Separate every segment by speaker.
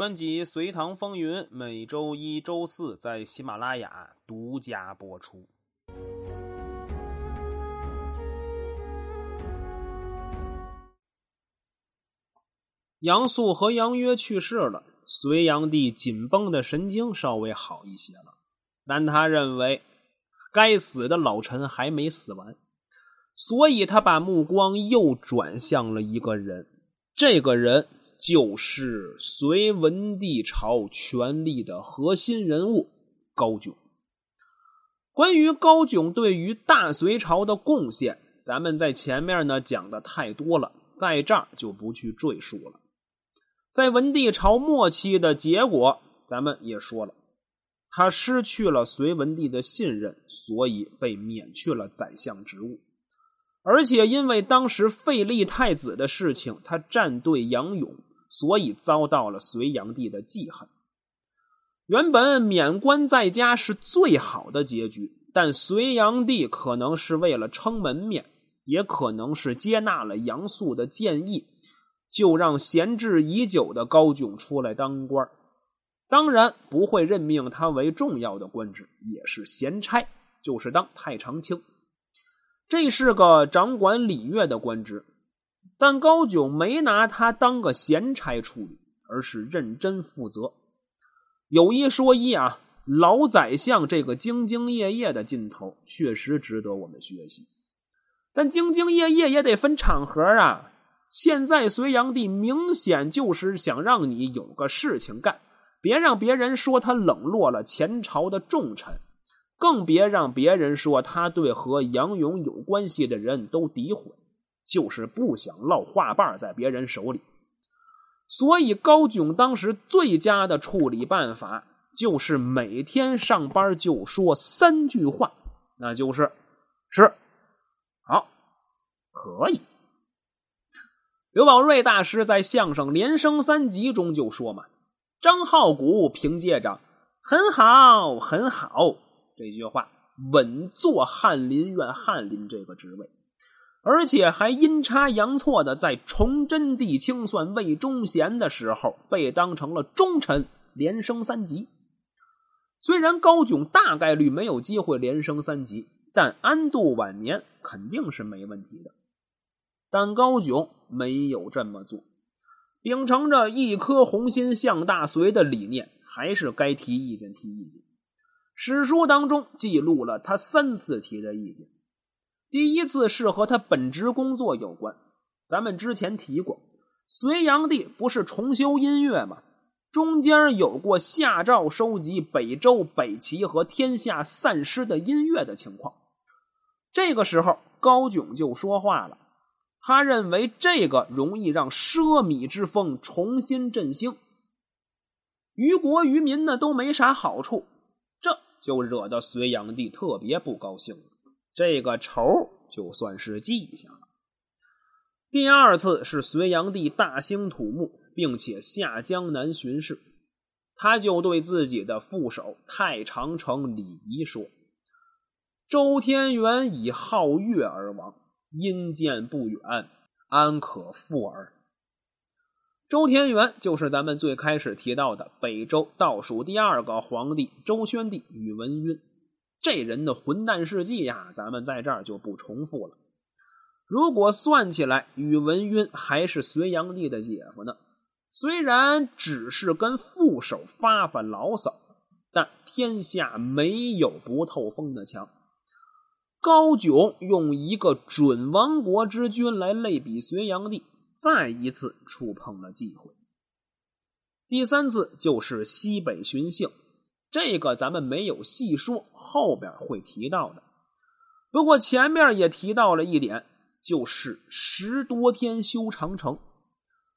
Speaker 1: 专辑《隋唐风云》每周一、周四在喜马拉雅独家播出。杨素和杨约去世了，隋炀帝紧绷的神经稍微好一些了，但他认为该死的老臣还没死完，所以他把目光又转向了一个人，这个人就是隋文帝朝权力的核心人物高炯。关于高炯对于大隋朝的贡献，咱们在前面呢讲的太多了，在这儿就不去赘述了。在文帝朝末期的结果，咱们也说了，他失去了隋文帝的信任，所以被免去了宰相职务。而且因为当时废立太子的事情，他站队杨勇，所以遭到了隋炀帝的记恨。原本免官在家是最好的结局，但隋炀帝可能是为了撑门面，也可能是接纳了杨素的建议。就让闲置已久的高炯出来当官当然不会任命他为重要的官职，也是闲差，就是当太常卿。这是个掌管礼乐的官职，但高炯没拿他当个闲差处理，而是认真负责。有一说一啊，老宰相这个兢兢业业的劲头，确实值得我们学习。但兢兢业业也得分场合啊。现在隋炀帝明显就是想让你有个事情干，别让别人说他冷落了前朝的重臣，更别让别人说他对和杨勇有关系的人都诋毁，就是不想落话瓣在别人手里。所以高炯当时最佳的处理办法，就是每天上班就说三句话，那就是是，好，可以。刘宝瑞大师在相声《连升三集》中就说嘛：“张浩古凭借着‘很好，很好’这句话，稳坐翰林院翰林这个职位，而且还阴差阳错的在崇祯帝清算魏忠贤的时候，被当成了忠臣，连升三级。虽然高炯大概率没有机会连升三级，但安度晚年肯定是没问题的。”但高炯没有这么做，秉承着一颗红心向大隋的理念，还是该提意见提意见。史书当中记录了他三次提的意见，第一次是和他本职工作有关。咱们之前提过，隋炀帝不是重修音乐吗？中间有过下诏收集北周、北齐和天下散失的音乐的情况。这个时候，高炯就说话了。他认为这个容易让奢靡之风重新振兴，于国于民呢都没啥好处，这就惹得隋炀帝特别不高兴。这个仇就算是记下了。第二次是隋炀帝大兴土木，并且下江南巡视，他就对自己的副手太常丞李仪说：“周天元以皓月而亡。”阴见不远，安可复耳？周天元就是咱们最开始提到的北周倒数第二个皇帝周宣帝宇文赟。这人的混蛋事迹呀，咱们在这儿就不重复了。如果算起来，宇文赟还是隋炀帝的姐夫呢。虽然只是跟副手发发牢骚，但天下没有不透风的墙。高炯用一个准亡国之君来类比隋炀帝，再一次触碰了忌讳。第三次就是西北巡幸，这个咱们没有细说，后边会提到的。不过前面也提到了一点，就是十多天修长城。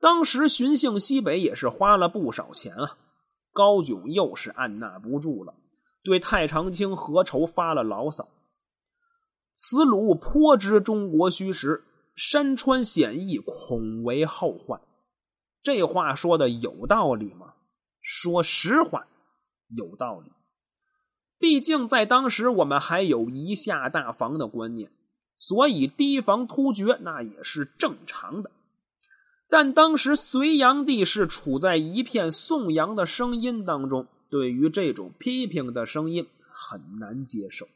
Speaker 1: 当时巡幸西北也是花了不少钱啊。高炯又是按捺不住了，对太常卿何愁发了牢骚。此鲁颇知中国虚实，山川险易，恐为后患。这话说的有道理吗？说实话，有道理。毕竟在当时，我们还有一下大防的观念，所以提防突厥那也是正常的。但当时隋炀帝是处在一片颂扬的声音当中，对于这种批评的声音很难接受。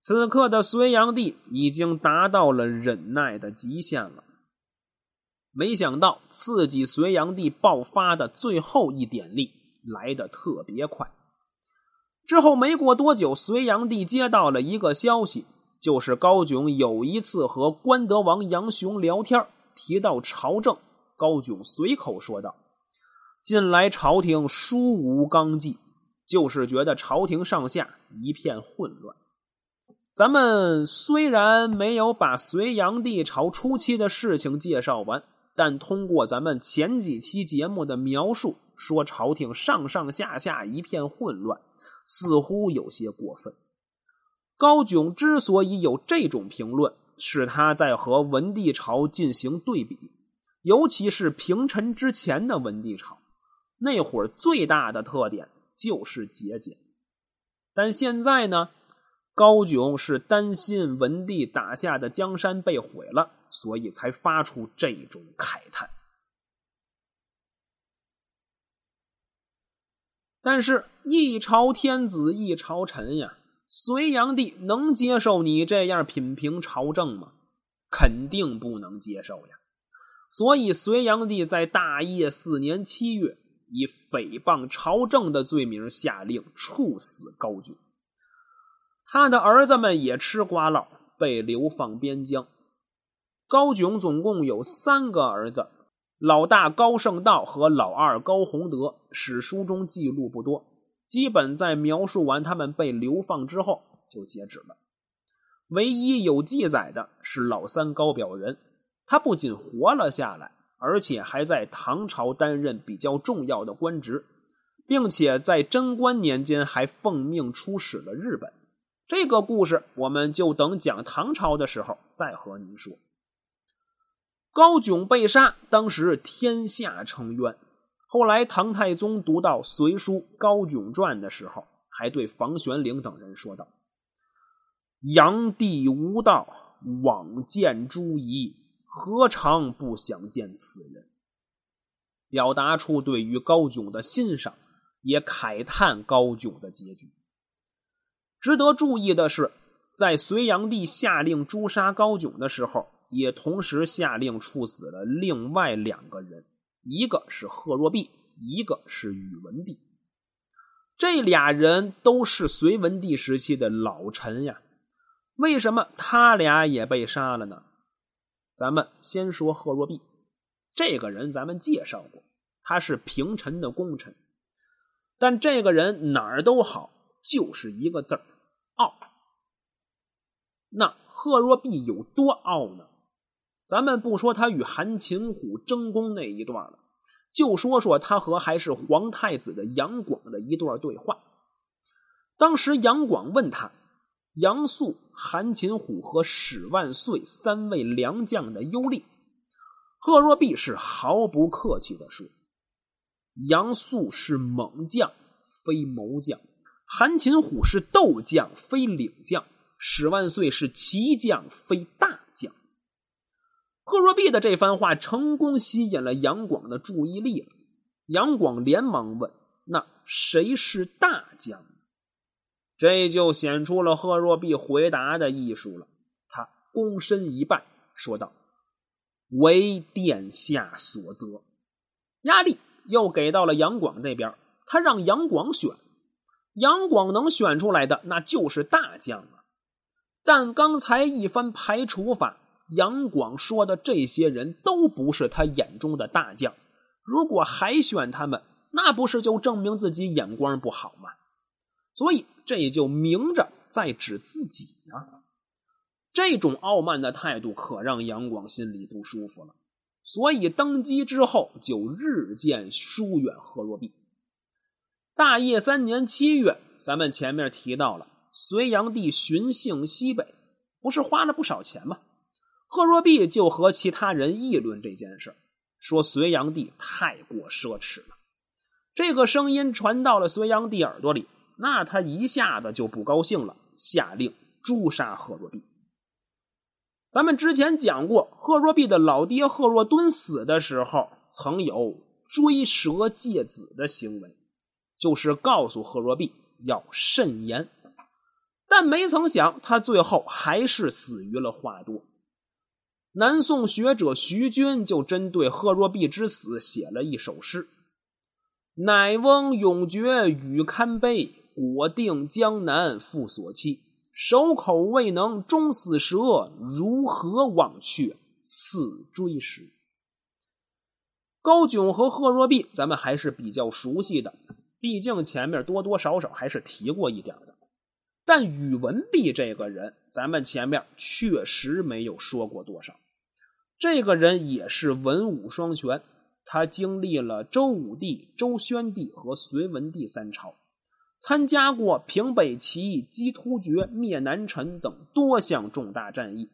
Speaker 1: 此刻的隋炀帝已经达到了忍耐的极限了。没想到刺激隋炀帝爆发的最后一点力来得特别快。之后没过多久，隋炀帝接到了一个消息，就是高炯有一次和关德王杨雄聊天，提到朝政，高炯随口说道：“近来朝廷殊无纲纪，就是觉得朝廷上下一片混乱。”咱们虽然没有把隋炀帝朝初期的事情介绍完。但通过咱们前几期节目的描述，说朝廷上上下下一片混乱，似乎有些过分。高炯之所以有这种评论，是他在和文帝朝进行对比，尤其是平陈之前的文帝朝，那会儿最大的特点就是节俭，但现在呢，高炯是担心文帝打下的江山被毁了。所以才发出这种慨叹。但是，一朝天子一朝臣呀，隋炀帝能接受你这样品评朝政吗？肯定不能接受呀。所以，隋炀帝在大业四年七月，以诽谤朝政的罪名下令处死高炯。他的儿子们也吃瓜了，被流放边疆。高炯总共有三个儿子，老大高圣道和老二高弘德，史书中记录不多，基本在描述完他们被流放之后就截止了。唯一有记载的是老三高表仁，他不仅活了下来，而且还在唐朝担任比较重要的官职，并且在贞观年间还奉命出使了日本。这个故事我们就等讲唐朝的时候再和您说。高炯被杀，当时天下称冤。后来唐太宗读到《隋书·高炯传》的时候，还对房玄龄等人说道：“炀帝无道，枉见诸夷，何尝不想见此人？”表达出对于高炯的欣赏，也慨叹高炯的结局。值得注意的是，在隋炀帝下令诛杀高炯的时候。也同时下令处死了另外两个人，一个是贺若弼，一个是宇文弼。这俩人都是隋文帝时期的老臣呀。为什么他俩也被杀了呢？咱们先说贺若弼，这个人咱们介绍过，他是平臣的功臣，但这个人哪儿都好，就是一个字儿傲。那贺若弼有多傲呢？咱们不说他与韩擒虎争功那一段了，就说说他和还是皇太子的杨广的一段对话。当时杨广问他，杨素、韩擒虎和史万岁三位良将的优劣，贺若弼是毫不客气的说：“杨素是猛将，非谋将；韩擒虎是斗将，非领将；史万岁是骑将，非大。”贺若弼的这番话成功吸引了杨广的注意力了。杨广连忙问：“那谁是大将？”这就显出了贺若弼回答的艺术了。他躬身一拜，说道：“为殿下所责。”压力又给到了杨广这边，他让杨广选。杨广能选出来的，那就是大将啊。但刚才一番排除法。杨广说的这些人都不是他眼中的大将，如果还选他们，那不是就证明自己眼光不好吗？所以这也就明着在指自己呢。这种傲慢的态度可让杨广心里不舒服了，所以登基之后就日渐疏远贺若弼。大业三年七月，咱们前面提到了隋炀帝巡幸西北，不是花了不少钱吗？贺若弼就和其他人议论这件事说隋炀帝太过奢侈了。这个声音传到了隋炀帝耳朵里，那他一下子就不高兴了，下令诛杀贺若弼。咱们之前讲过，贺若弼的老爹贺若敦死的时候，曾有追蛇借子的行为，就是告诉贺若弼要慎言。但没曾想，他最后还是死于了话多。南宋学者徐君就针对贺若弼之死写了一首诗：“乃翁永绝与堪悲，果定江南复所期。守口未能终死蛇，如何忘却此追时？”高炯和贺若弼，咱们还是比较熟悉的，毕竟前面多多少少还是提过一点的。但宇文弼这个人，咱们前面确实没有说过多少。这个人也是文武双全，他经历了周武帝、周宣帝和隋文帝三朝，参加过平北起义、击突厥、灭南陈等多项重大战役。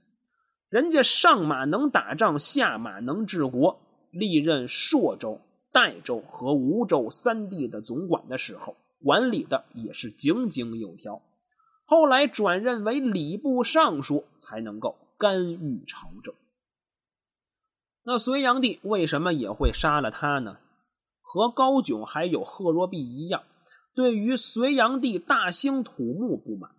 Speaker 1: 人家上马能打仗，下马能治国，历任朔州、代州和吴州三地的总管的时候，管理的也是井井有条。后来转任为礼部尚书，才能够干预朝政。那隋炀帝为什么也会杀了他呢？和高炯还有贺若弼一样，对于隋炀帝大兴土木不满。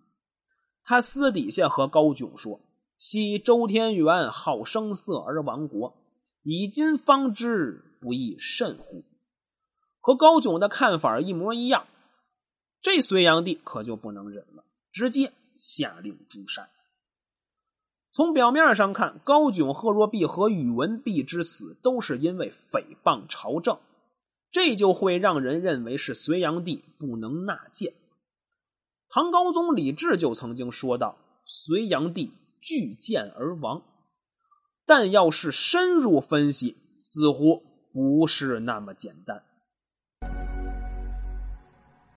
Speaker 1: 他私底下和高炯说：“昔周天元好声色而亡国，以今方知不亦甚乎？”和高炯的看法一模一样。这隋炀帝可就不能忍了，直接下令诛杀。从表面上看，高炯、贺若弼和宇文弼之死都是因为诽谤朝政，这就会让人认为是隋炀帝不能纳谏。唐高宗李治就曾经说到：“隋炀帝拒谏而亡。”但要是深入分析，似乎不是那么简单。